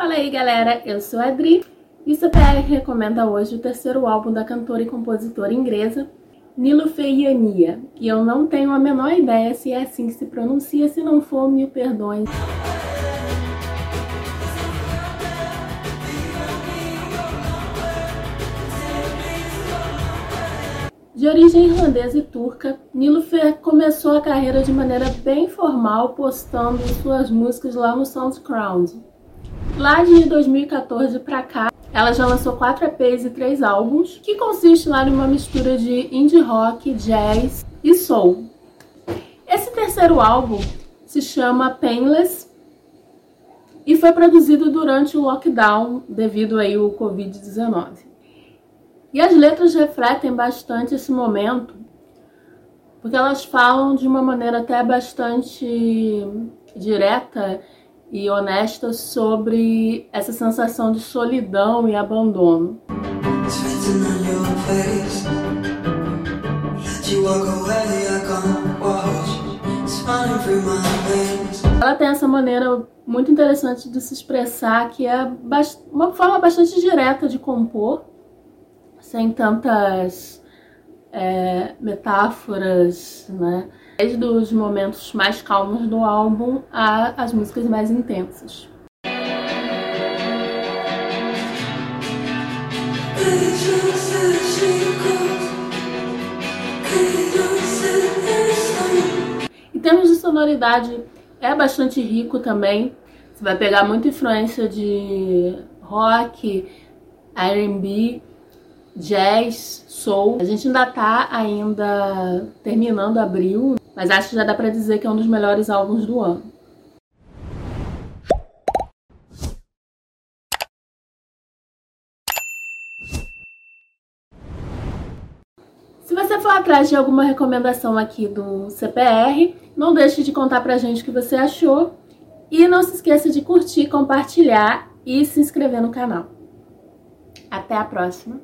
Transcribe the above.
Fala aí galera, eu sou a Adri e CPR recomenda hoje o terceiro álbum da cantora e compositora inglesa Nilofeiania. E eu não tenho a menor ideia se é assim que se pronuncia, se não for, mil perdões. De origem irlandesa e turca, Niloufer começou a carreira de maneira bem formal, postando suas músicas lá no SoundCloud. Lá de 2014 para cá, ela já lançou quatro EPs e três álbuns, que consiste lá numa mistura de indie rock, jazz e soul. Esse terceiro álbum se chama Painless e foi produzido durante o lockdown devido aí ao Covid-19. E as letras refletem bastante esse momento, porque elas falam de uma maneira até bastante direta e honesta sobre essa sensação de solidão e abandono. Ela tem essa maneira muito interessante de se expressar, que é uma forma bastante direta de compor, sem tantas é, metáforas, né? Desde os momentos mais calmos do álbum as músicas mais intensas. Em termos de sonoridade, é bastante rico também. Você vai pegar muita influência de rock, R&B, jazz, soul. A gente ainda tá ainda terminando abril, mas acho que já dá para dizer que é um dos melhores álbuns do ano. Se você for atrás de alguma recomendação aqui do CPR, não deixe de contar pra gente o que você achou. E não se esqueça de curtir, compartilhar e se inscrever no canal. Até a próxima!